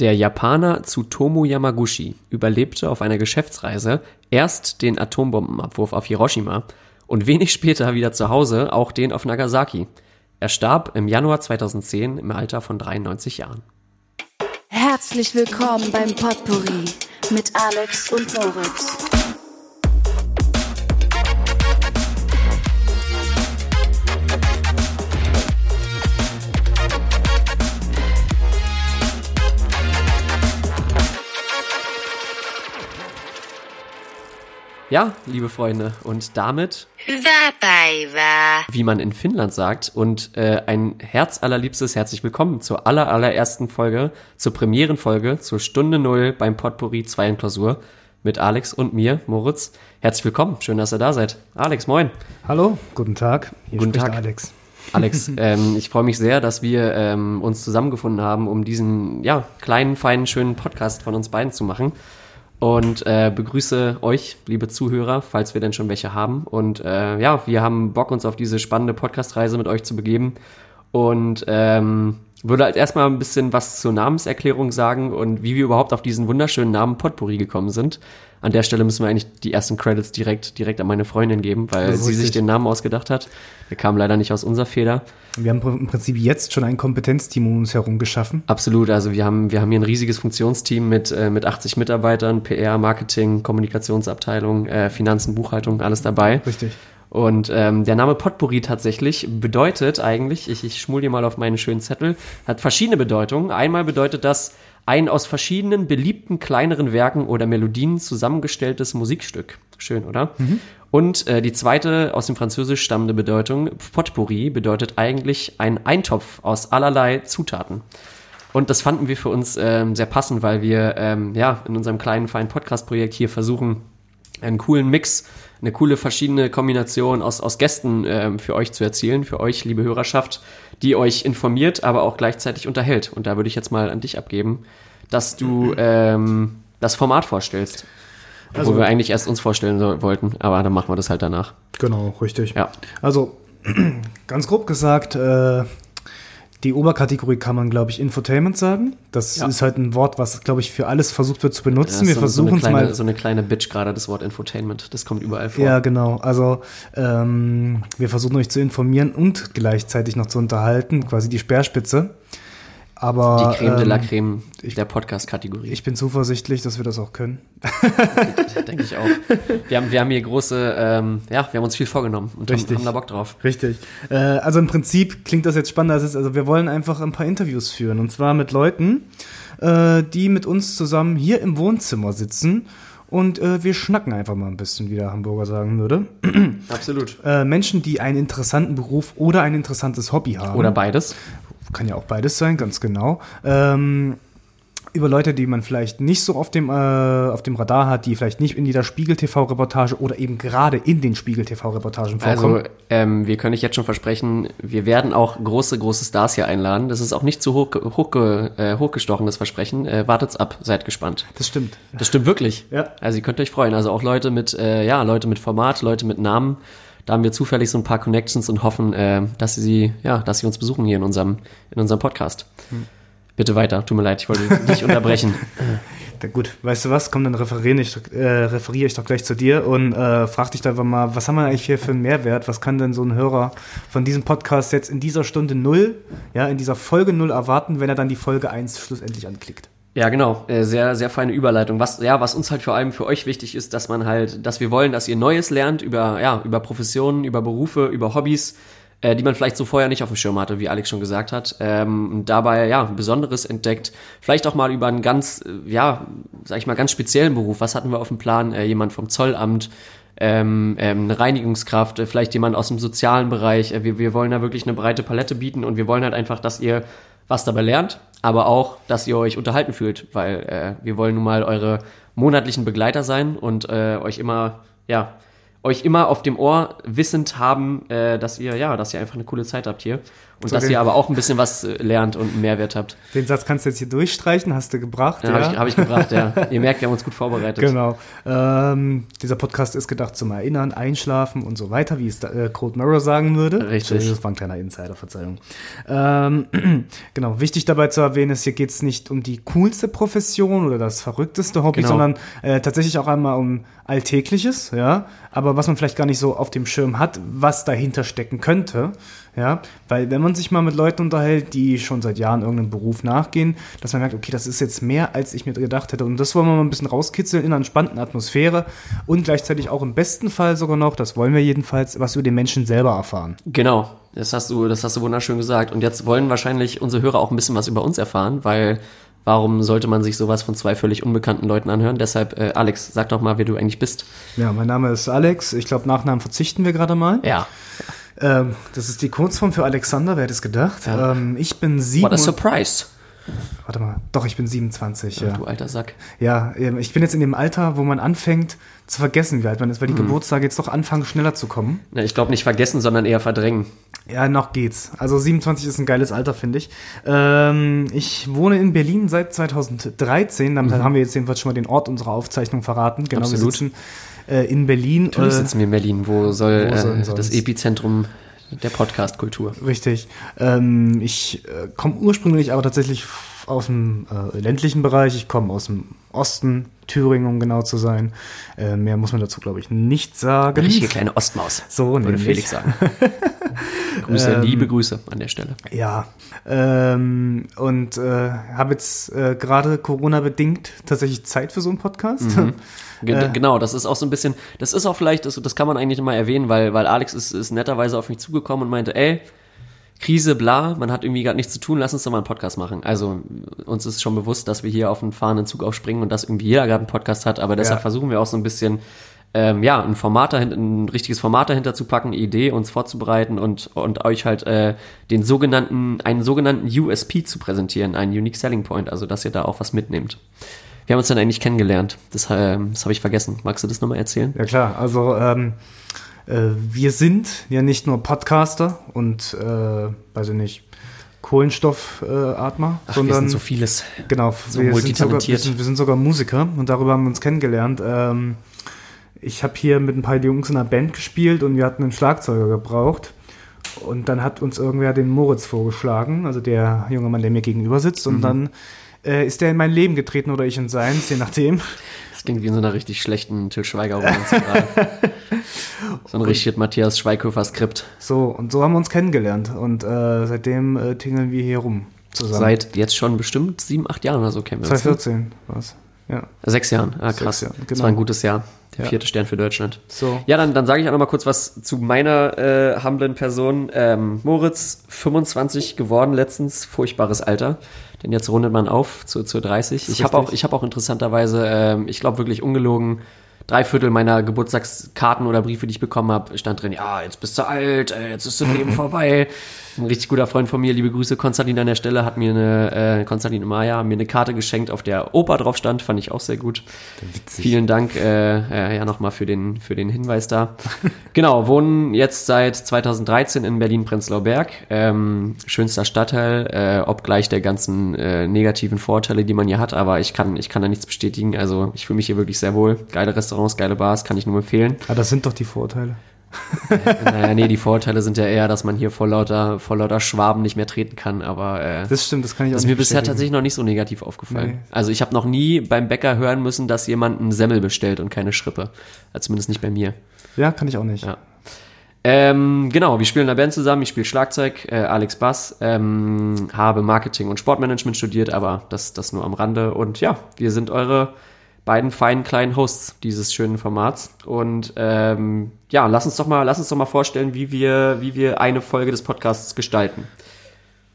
Der Japaner Tsutomu Yamaguchi überlebte auf einer Geschäftsreise erst den Atombombenabwurf auf Hiroshima und wenig später wieder zu Hause auch den auf Nagasaki. Er starb im Januar 2010 im Alter von 93 Jahren. Herzlich willkommen beim Potpourri mit Alex und Moritz. Ja, liebe Freunde, und damit, wie man in Finnland sagt, und äh, ein herzallerliebstes herzlich willkommen zur aller, allerersten Folge, zur Premierenfolge, zur Stunde Null beim Potpourri 2 in Klausur mit Alex und mir, Moritz. Herzlich willkommen, schön, dass ihr da seid. Alex, moin. Hallo, guten Tag. Hier Guten Tag. Alex. Alex, ähm, ich freue mich sehr, dass wir ähm, uns zusammengefunden haben, um diesen ja, kleinen, feinen, schönen Podcast von uns beiden zu machen. Und äh, begrüße euch, liebe Zuhörer, falls wir denn schon welche haben. Und äh, ja, wir haben Bock, uns auf diese spannende Podcast-Reise mit euch zu begeben. Und ähm, würde als erstmal ein bisschen was zur Namenserklärung sagen und wie wir überhaupt auf diesen wunderschönen Namen Potpourri gekommen sind. An der Stelle müssen wir eigentlich die ersten Credits direkt, direkt an meine Freundin geben, weil sie sich den Namen ausgedacht hat. Der kam leider nicht aus unserer Feder. Wir haben im Prinzip jetzt schon ein Kompetenzteam um uns herum geschaffen. Absolut, also wir haben, wir haben hier ein riesiges Funktionsteam mit, äh, mit 80 Mitarbeitern, PR, Marketing, Kommunikationsabteilung, äh, Finanzen, Buchhaltung, alles dabei. Richtig. Und ähm, der Name Potpourri tatsächlich bedeutet eigentlich, ich, ich schmul dir mal auf meinen schönen Zettel, hat verschiedene Bedeutungen. Einmal bedeutet das ein aus verschiedenen beliebten kleineren Werken oder Melodien zusammengestelltes Musikstück. Schön, oder? Und äh, die zweite aus dem Französisch stammende Bedeutung, Potpourri, bedeutet eigentlich ein Eintopf aus allerlei Zutaten. Und das fanden wir für uns ähm, sehr passend, weil wir ähm, ja in unserem kleinen feinen Podcast-Projekt hier versuchen, einen coolen Mix, eine coole verschiedene Kombination aus, aus Gästen ähm, für euch zu erzielen, für euch, liebe Hörerschaft, die euch informiert, aber auch gleichzeitig unterhält. Und da würde ich jetzt mal an dich abgeben, dass du ähm, das Format vorstellst. Also- wir eigentlich erst uns vorstellen so, wollten, aber dann machen wir das halt danach. Genau, richtig. Ja. Also, ganz grob gesagt, äh, die Oberkategorie kann man, glaube ich, Infotainment sagen. Das Ja. ist halt ein Wort, was, glaube ich, für alles versucht wird zu benutzen. ist Wir so, versuchen so, es eine kleine, mal. so eine kleine Bitch gerade, das Wort Infotainment. Das kommt überall vor. Ja, genau. Also ähm, wir versuchen euch zu informieren und gleichzeitig noch zu unterhalten, quasi die Speerspitze. Aber Die Creme de la ähm, Creme der Podcast-Kategorie. ich bin zuversichtlich, dass wir das auch können. denke ich auch. Wir haben, wir haben hier große, ähm, ja, wir haben uns viel vorgenommen und haben, Richtig. haben da Bock drauf. Richtig. Äh, also im Prinzip klingt das jetzt spannender als es ist. Also wir wollen einfach ein paar Interviews führen. Und zwar mit Leuten, äh, die mit uns zusammen hier im Wohnzimmer sitzen. Und äh, wir schnacken einfach mal ein bisschen, wie der Hamburger sagen würde. Absolut. Äh, Menschen, die einen interessanten Beruf oder ein interessantes Hobby haben. Oder beides. Kann ja auch beides sein, ganz genau. Ähm, über Leute, die man vielleicht nicht so auf dem, äh, auf dem Radar hat, die vielleicht nicht in jeder Spiegel-TV-Reportage oder eben gerade in den Spiegel-TV-Reportagen vorkommen. Also, ähm, wir können euch jetzt schon versprechen, wir werden auch große, große Stars hier einladen. Das ist auch nicht zu hoch, hoch, äh, hochgestochenes Versprechen. Äh, wartet's ab, seid gespannt. das stimmt. Das stimmt wirklich. Ja. Also ihr könnt euch freuen. Also auch Leute mit, äh, ja, Leute mit Format, Leute mit Namen. Da haben wir zufällig so ein paar Connections und hoffen, äh, dass sie, ja, dass sie uns besuchen hier in unserem, in unserem Podcast. Bitte weiter. Tut mir leid, ich wollte dich unterbrechen. Ja, gut, weißt du was? Komm, dann referiere ich, äh, referiere ich doch gleich zu dir und äh, frag dich einfach mal, was haben wir eigentlich hier für einen Mehrwert? Was kann denn so ein Hörer von diesem Podcast jetzt in dieser Stunde null, ja, in dieser Folge null erwarten, wenn er dann die Folge 1 schlussendlich anklickt? Ja, genau. Äh, sehr, sehr feine Überleitung. Was, ja, was uns halt vor allem für euch wichtig ist, dass man halt, dass wir wollen, dass ihr Neues lernt über, ja, über Professionen, über Berufe, über Hobbys, äh, die man vielleicht so vorher nicht auf dem Schirm hatte, wie Alex schon gesagt hat. Ähm, dabei, ja, Besonderes entdeckt. Vielleicht auch mal über einen ganz, äh, ja, sag ich mal, ganz speziellen Beruf. Was hatten wir auf dem Plan? Äh, jemand vom Zollamt, ähm, ähm, eine Reinigungskraft, äh, vielleicht jemand aus dem sozialen Bereich. Wir, wir wollen da wirklich eine breite Palette bieten und wir wollen halt einfach, dass ihr was dabei lernt, aber auch, dass ihr euch unterhalten fühlt, weil äh, wir wollen nun mal eure monatlichen Begleiter sein und äh, euch immer, ja, euch immer auf dem Ohr wissend haben, äh, dass ihr, ja, dass ihr einfach eine coole Zeit habt hier. Und So dass ihr aber auch ein bisschen was äh, lernt und einen Mehrwert habt. Den Satz kannst du jetzt hier durchstreichen, hast du gebracht. Ja, habe ich, hab ich gebracht, ja. Ihr merkt, wir haben uns gut vorbereitet. Genau. Ähm, dieser Podcast ist gedacht zum Erinnern, Einschlafen und so weiter, wie es da, äh, Cold Mirror sagen würde. Richtig. Das war ein kleiner Insider, Verzeihung. Ähm, genau, wichtig dabei zu erwähnen ist, hier geht es nicht um die coolste Profession oder das verrückteste Hobby, Genau. sondern äh, tatsächlich auch einmal um Alltägliches, ja, aber was man vielleicht gar nicht so auf dem Schirm hat, was dahinter stecken könnte, ja, weil wenn man sich mal mit Leuten unterhält, die schon seit Jahren irgendeinem Beruf nachgehen, dass man merkt, okay, das ist jetzt mehr, als ich mir gedacht hätte und das wollen wir mal ein bisschen rauskitzeln in einer entspannten Atmosphäre und gleichzeitig auch im besten Fall sogar noch, das wollen wir jedenfalls, was über den Menschen selber erfahren. Genau, das hast du, das hast du wunderschön gesagt. Und jetzt wollen wahrscheinlich unsere Hörer auch ein bisschen was über uns erfahren, weil warum sollte man sich sowas von zwei völlig unbekannten Leuten anhören? Deshalb, äh, Alex, sag doch mal, wer du eigentlich bist. Ja, mein Name ist Alex, ich glaube, Nachnamen verzichten wir gerade mal. Ja. Ähm, das ist die Kurzform für Alexander, wer hätte es gedacht? Ja. Ähm, ich bin sieben. What a surprise. Warte mal, doch, ich bin 27, ja. Du alter Sack. Ja, ähm, ich bin jetzt in dem Alter, wo man anfängt zu vergessen, wie alt man ist, weil die Geburtstage jetzt doch anfangen, schneller zu kommen. Ja, ich glaube nicht vergessen, sondern eher verdrängen. Ja, noch geht's. Also 27 ist ein geiles Alter, finde ich. Ähm, ich wohne in Berlin seit 2013. Damit haben wir jetzt jedenfalls schon mal den Ort unserer Aufzeichnung verraten. Genau, Absolut. wir sitzen äh, in Berlin. Natürlich Äh, sitzen wir in Berlin. Wo soll wo äh, das Epizentrum der Podcast-Kultur? Richtig. Ähm, ich äh, komme ursprünglich aber tatsächlich aus dem äh, ländlichen Bereich. Ich komme aus dem Osten, Thüringen, um genau zu sein. Äh, mehr muss man dazu, glaube ich, nicht sagen. Richtige kleine Ostmaus. So würde. Felix sagen. Grüße, Ähm, liebe Grüße an der Stelle. Ja, ähm, und äh, habe jetzt äh, gerade Corona-bedingt tatsächlich Zeit für so einen Podcast. Ge Äh. Genau, das ist auch so ein bisschen, das ist auch vielleicht, das, das kann man eigentlich mal erwähnen, weil, weil Alex ist, ist netterweise auf mich zugekommen und meinte, ey, Krise, bla, man hat irgendwie gerade nichts zu tun, lass uns doch mal einen Podcast machen. Also uns ist schon bewusst, dass wir hier auf einen fahrenden Zug aufspringen und dass irgendwie jeder gerade einen Podcast hat, aber deshalb Ja. versuchen wir auch so ein bisschen, ähm, ja, ein Format dahinter, ein richtiges Format dahinter zu packen, Idee uns vorzubereiten und, und euch halt äh, den sogenannten, einen sogenannten USP zu präsentieren, einen Unique Selling Point, also dass ihr da auch was mitnehmt. Wir haben uns dann eigentlich kennengelernt. Das, äh, das habe ich vergessen. Magst du das nochmal erzählen? Ja klar, also ähm, äh, wir sind ja nicht nur Podcaster und, äh, weiß ich nicht, Kohlenstoffatmer, äh, Ach, wir sondern sind so vieles. genau, so wir, sind sogar, wir, sind, wir sind sogar Musiker und darüber haben wir uns kennengelernt. Ähm, ich habe hier mit ein paar Jungs in einer Band gespielt und wir hatten einen Schlagzeuger gebraucht. Und dann hat uns irgendwer den Moritz vorgeschlagen, also der junge Mann, der mir gegenüber sitzt. Mhm. Und dann äh, ist der in mein Leben getreten oder ich in seins, je nachdem. Das klingt wie in so einer richtig schlechten Till Schweiger-Romanze gerade. So ein richtiges Matthias Schweighöfer-Skript. So, und so haben wir uns kennengelernt. Und äh, seitdem äh, tingeln wir hier rum zusammen. Seit jetzt schon bestimmt sieben, acht Jahren oder so kennen wir uns. ne? 2014 war's. Ja. Sechs Jahren, ah, krass. Sechs Jahren, Das genau. war ein gutes Jahr. Der Ja. vierte Stern für Deutschland. So. Ja, dann, dann sage ich auch noch mal kurz was zu meiner äh, humblen Person. Ähm, Moritz, 25 geworden letztens, furchtbares Alter. Denn jetzt rundet man auf zu, zu 30. Ich habe auch, ich hab auch interessanterweise, ähm, ich glaube wirklich ungelogen, drei Viertel meiner Geburtstagskarten oder Briefe, die ich bekommen habe, stand drin, ja, jetzt bist du alt, äh, jetzt ist das Leben vorbei. Ein richtig guter Freund von mir, liebe Grüße, Konstantin an der Stelle, hat mir eine, äh, Konstantin Maya, mir eine Karte geschenkt, auf der Opa drauf stand, fand ich auch sehr gut. Vielen Dank äh, äh, ja nochmal für den, für den Hinweis da. genau, wohnen jetzt seit 2013 in Berlin-Prenzlauer Berg. Ähm, schönster Stadtteil, äh, obgleich der ganzen äh, negativen Vorteile, die man hier hat, aber ich kann, ich kann da nichts bestätigen. Also ich fühle mich hier wirklich sehr wohl. Geile Restaurants, geile Bars, kann ich nur empfehlen. Ah, das sind doch die Vorteile. naja, nee, die Vorteile sind ja eher, dass man hier vor lauter, vor lauter Schwaben nicht mehr treten kann, aber äh, Das stimmt, das kann ich auch das ist mir bisher tatsächlich noch nicht so negativ aufgefallen. Nee. Also ich habe noch nie beim Bäcker hören müssen, dass jemand einen Semmel bestellt und keine Schrippe. Also zumindest nicht bei mir. Ja, kann ich auch nicht. Ja. Ähm, genau, wir spielen in einer Band zusammen. Ich spiele Schlagzeug, äh, Alex Bass, ähm, habe Marketing und Sportmanagement studiert, aber das, das nur am Rande. Und ja, wir sind eure beiden feinen kleinen Hosts dieses schönen Formats. Und ähm, ja, lass uns doch mal, lass uns doch mal vorstellen, wie wir, wie wir eine Folge des Podcasts gestalten.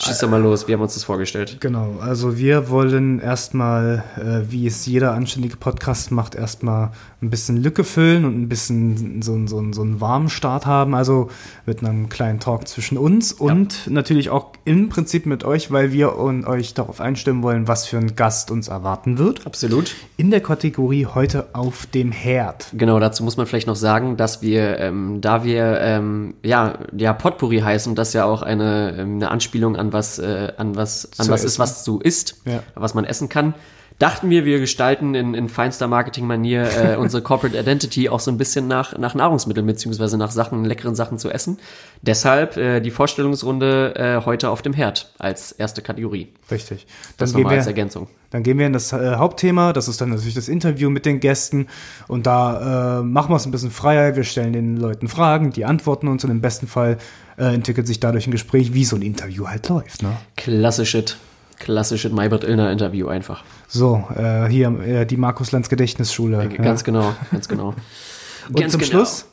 Schieß doch mal los, wie haben wir uns das vorgestellt? Genau, also wir wollen erstmal, äh, wie es jeder anständige Podcast macht, erstmal ein bisschen Lücke füllen und ein bisschen so, so, so einen warmen Start haben. Also mit einem kleinen Talk zwischen uns und natürlich auch im Prinzip mit euch, weil wir und euch darauf einstimmen wollen, was für ein Gast uns erwarten wird. Absolut. In der Kategorie heute auf dem Herd. Genau, dazu muss man vielleicht noch sagen, dass wir, ähm, da wir ähm, ja, ja Potpourri heißen, das ja auch eine, ähm, eine Anspielung an was, äh, an was, an Zu was ist, was du isst, Ja. was man essen kann. Dachten wir, wir gestalten in, in feinster Marketing-Manier äh, unsere Corporate Identity auch so ein bisschen nach, nach Nahrungsmitteln beziehungsweise nach Sachen, leckeren Sachen zu essen. Deshalb äh, die Vorstellungsrunde äh, heute auf dem Herd als erste Kategorie. Richtig. Das Dann gehen, nochmal als wir, Ergänzung. dann gehen wir in das äh, Hauptthema, das ist dann natürlich das Interview mit den Gästen und da äh, machen wir es ein bisschen freier, wir stellen den Leuten Fragen, die antworten uns und im besten Fall äh, entwickelt sich dadurch ein Gespräch, wie so ein Interview halt läuft. Ne? Klassisches, klassisches Maybrit Illner Interview einfach. So, äh, hier äh, die Markus Lanz Gedächtnisschule. ja. Ganz genau, ganz genau. Und ganz zum genau. Schluss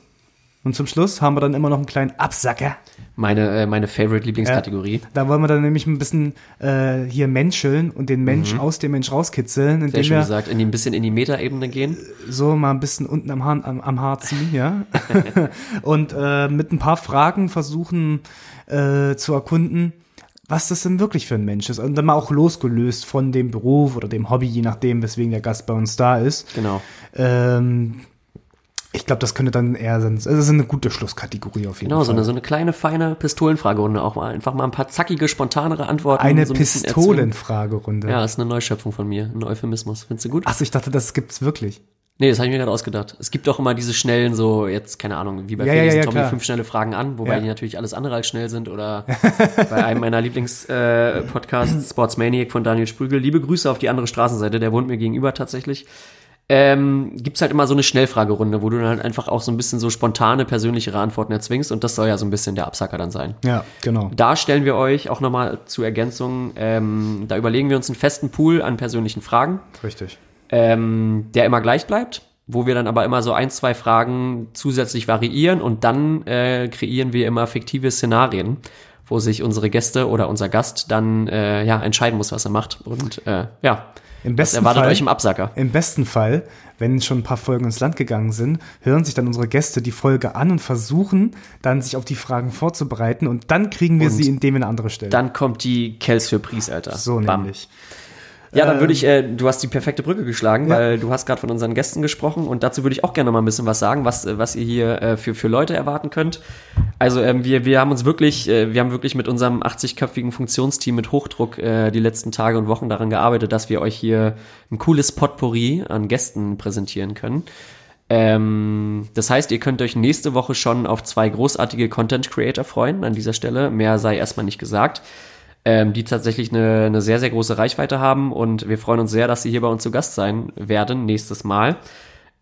und zum Schluss haben wir dann immer noch einen kleinen Absacker. Meine, äh, meine Favorite Lieblingskategorie. Da wollen wir dann nämlich ein bisschen äh, hier menscheln und den Mensch aus dem Mensch rauskitzeln, Mhm. Sehr indem schön wir gesagt, in die, ein bisschen in die Metaebene gehen. so mal ein bisschen unten am Haar, am, am Haar ziehen, ja. und äh, mit ein paar Fragen versuchen äh, zu erkunden, was das denn wirklich für ein Mensch ist. Und dann mal auch losgelöst von dem Beruf oder dem Hobby, je nachdem, weswegen der Gast bei uns da ist. Genau. Ähm, ich glaube, das könnte dann eher sein. Also, das ist eine gute Schlusskategorie auf jeden Genau, so Fall. eine, so eine kleine, feine Pistolenfragerunde. Auch mal einfach mal ein paar zackige, spontanere Antworten. eine so ein. Pistolenfragerunde. Ja, ist eine Neuschöpfung von mir. Ein Euphemismus. Findest du gut? Achso, ich dachte, das gibt's wirklich. Nee, das habe ich mir gerade ausgedacht. Es gibt doch immer diese schnellen, so jetzt, keine Ahnung, wie bei Ja, Felix ja, ja, Tommy, klar. fünf schnelle Fragen an, wobei die natürlich alles andere als schnell sind. Oder bei einem meiner Lieblings-Podcasts, äh, Sportsmaniac von Daniel Sprügel. Liebe Grüße auf die andere Straßenseite, der wohnt mir gegenüber tatsächlich. Ähm, gibt's halt immer so eine Schnellfragerunde, wo du dann halt einfach auch so ein bisschen so spontane, persönlichere Antworten erzwingst und das soll ja so ein bisschen der Absacker dann sein. Ja, genau. Da stellen wir euch auch nochmal zur Ergänzung, ähm, da überlegen wir uns einen festen Pool an persönlichen Fragen Richtig. Ähm, der immer gleich bleibt, wo wir dann aber immer so ein, zwei Fragen zusätzlich variieren und dann äh, kreieren wir immer fiktive Szenarien, wo sich unsere Gäste oder unser Gast dann äh, ja entscheiden muss, was er macht und äh, ja, Im besten erwartet Fall, euch im Absacker. Im besten Fall, wenn schon ein paar Folgen ins Land gegangen sind, hören sich dann unsere Gäste die Folge an und versuchen dann sich auf die Fragen vorzubereiten und dann kriegen wir Und sie, indem wir eine andere stellen. Dann kommt die Kels für Pries, Alter. so Bam. nämlich. Ja, dann würde ich, äh, du hast die perfekte Brücke geschlagen, Ja. weil du hast gerade von unseren Gästen gesprochen und dazu würde ich auch gerne mal ein bisschen was sagen, was, äh, was ihr hier äh, für, für Leute erwarten könnt. Also ähm, wir, wir haben uns wirklich, äh, wir haben wirklich mit unserem 80-köpfigen Funktionsteam mit Hochdruck äh, die letzten Tage und Wochen daran gearbeitet, dass wir euch hier ein cooles Potpourri an Gästen präsentieren können. Ähm, das heißt, ihr könnt euch nächste Woche schon auf zwei großartige Content Creator freuen. An dieser Stelle mehr sei erstmal nicht gesagt ähm, die tatsächlich eine, eine sehr, sehr große Reichweite haben und wir freuen uns sehr, dass sie hier bei uns zu Gast sein werden nächstes Mal.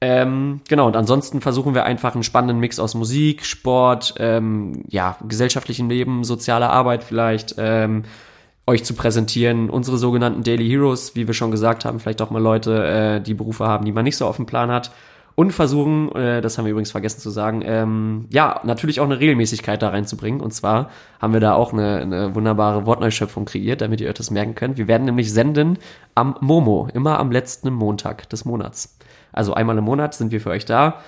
Ähm, genau, und ansonsten versuchen wir einfach einen spannenden Mix aus Musik, Sport, ähm, ja, gesellschaftlichem Leben, sozialer Arbeit vielleicht, ähm, euch zu präsentieren. Unsere sogenannten Daily Heroes, wie wir schon gesagt haben, vielleicht auch mal Leute, äh, die Berufe haben, die man nicht so auf dem Plan hat. Und versuchen, äh, das haben wir übrigens vergessen zu sagen, ähm, ja, natürlich auch eine Regelmäßigkeit da reinzubringen. Und zwar haben wir da auch eine, eine wunderbare Wortneuschöpfung kreiert, damit ihr euch das merken könnt. Wir werden nämlich senden am Momo, immer am letzten Montag des Monats. Also einmal im Monat sind wir für euch da.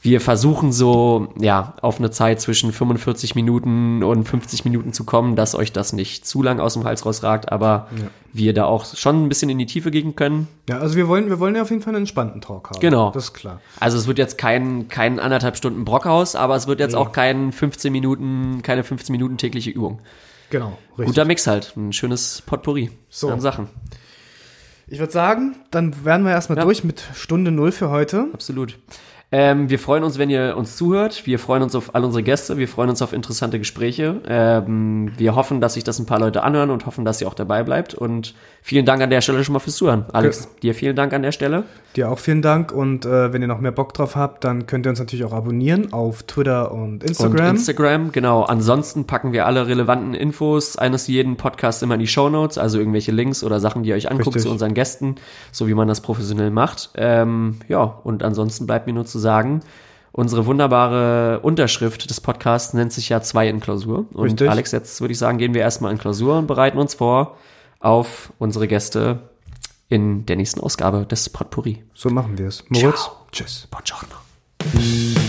Wir versuchen so, ja, auf eine Zeit zwischen 45 Minuten und 50 Minuten zu kommen, dass euch das nicht zu lang aus dem Hals rausragt, aber wir da auch schon ein bisschen in die Tiefe gehen können. Ja, also wir wollen, wir wollen ja auf jeden Fall einen entspannten Talk haben. Genau. Das ist klar. Also es wird jetzt kein, kein anderthalb Stunden Brockhaus, aber es wird jetzt auch kein 15 Minuten, keine 15 Minuten tägliche Übung. Genau, richtig. Guter Mix halt, ein schönes Potpourri So. an Sachen. Ich würde sagen, dann wären wir erstmal Ja. durch mit Stunde Null für heute. Absolut. Ähm, wir freuen uns, wenn ihr uns zuhört. Wir freuen uns auf all unsere Gäste. Wir freuen uns auf interessante Gespräche. Ähm, wir hoffen, dass sich das ein paar Leute anhören und hoffen, dass ihr auch dabei bleibt. Und vielen Dank an der Stelle schon mal fürs Zuhören. Alex, dir vielen Dank an der Stelle. Dir auch vielen Dank und äh, wenn ihr noch mehr Bock drauf habt, dann könnt ihr uns natürlich auch abonnieren auf Twitter und Instagram. Und Instagram, genau. Ansonsten packen wir alle relevanten Infos eines jeden Podcasts immer in die Shownotes, also irgendwelche Links oder Sachen, die ihr euch anguckt Richtig. zu unseren Gästen, so wie man das professionell macht. Ähm, ja, und ansonsten bleibt mir nur zu sagen, Unsere wunderbare Unterschrift des Podcasts nennt sich ja zwei in Klausur. Und Richtig. Alex, jetzt würde ich sagen, gehen wir erstmal in Klausur und bereiten uns vor auf unsere Gäste in der nächsten Ausgabe des Potpourri. So machen wir es. Moritz, Ciao. tschüss. Buongiorno.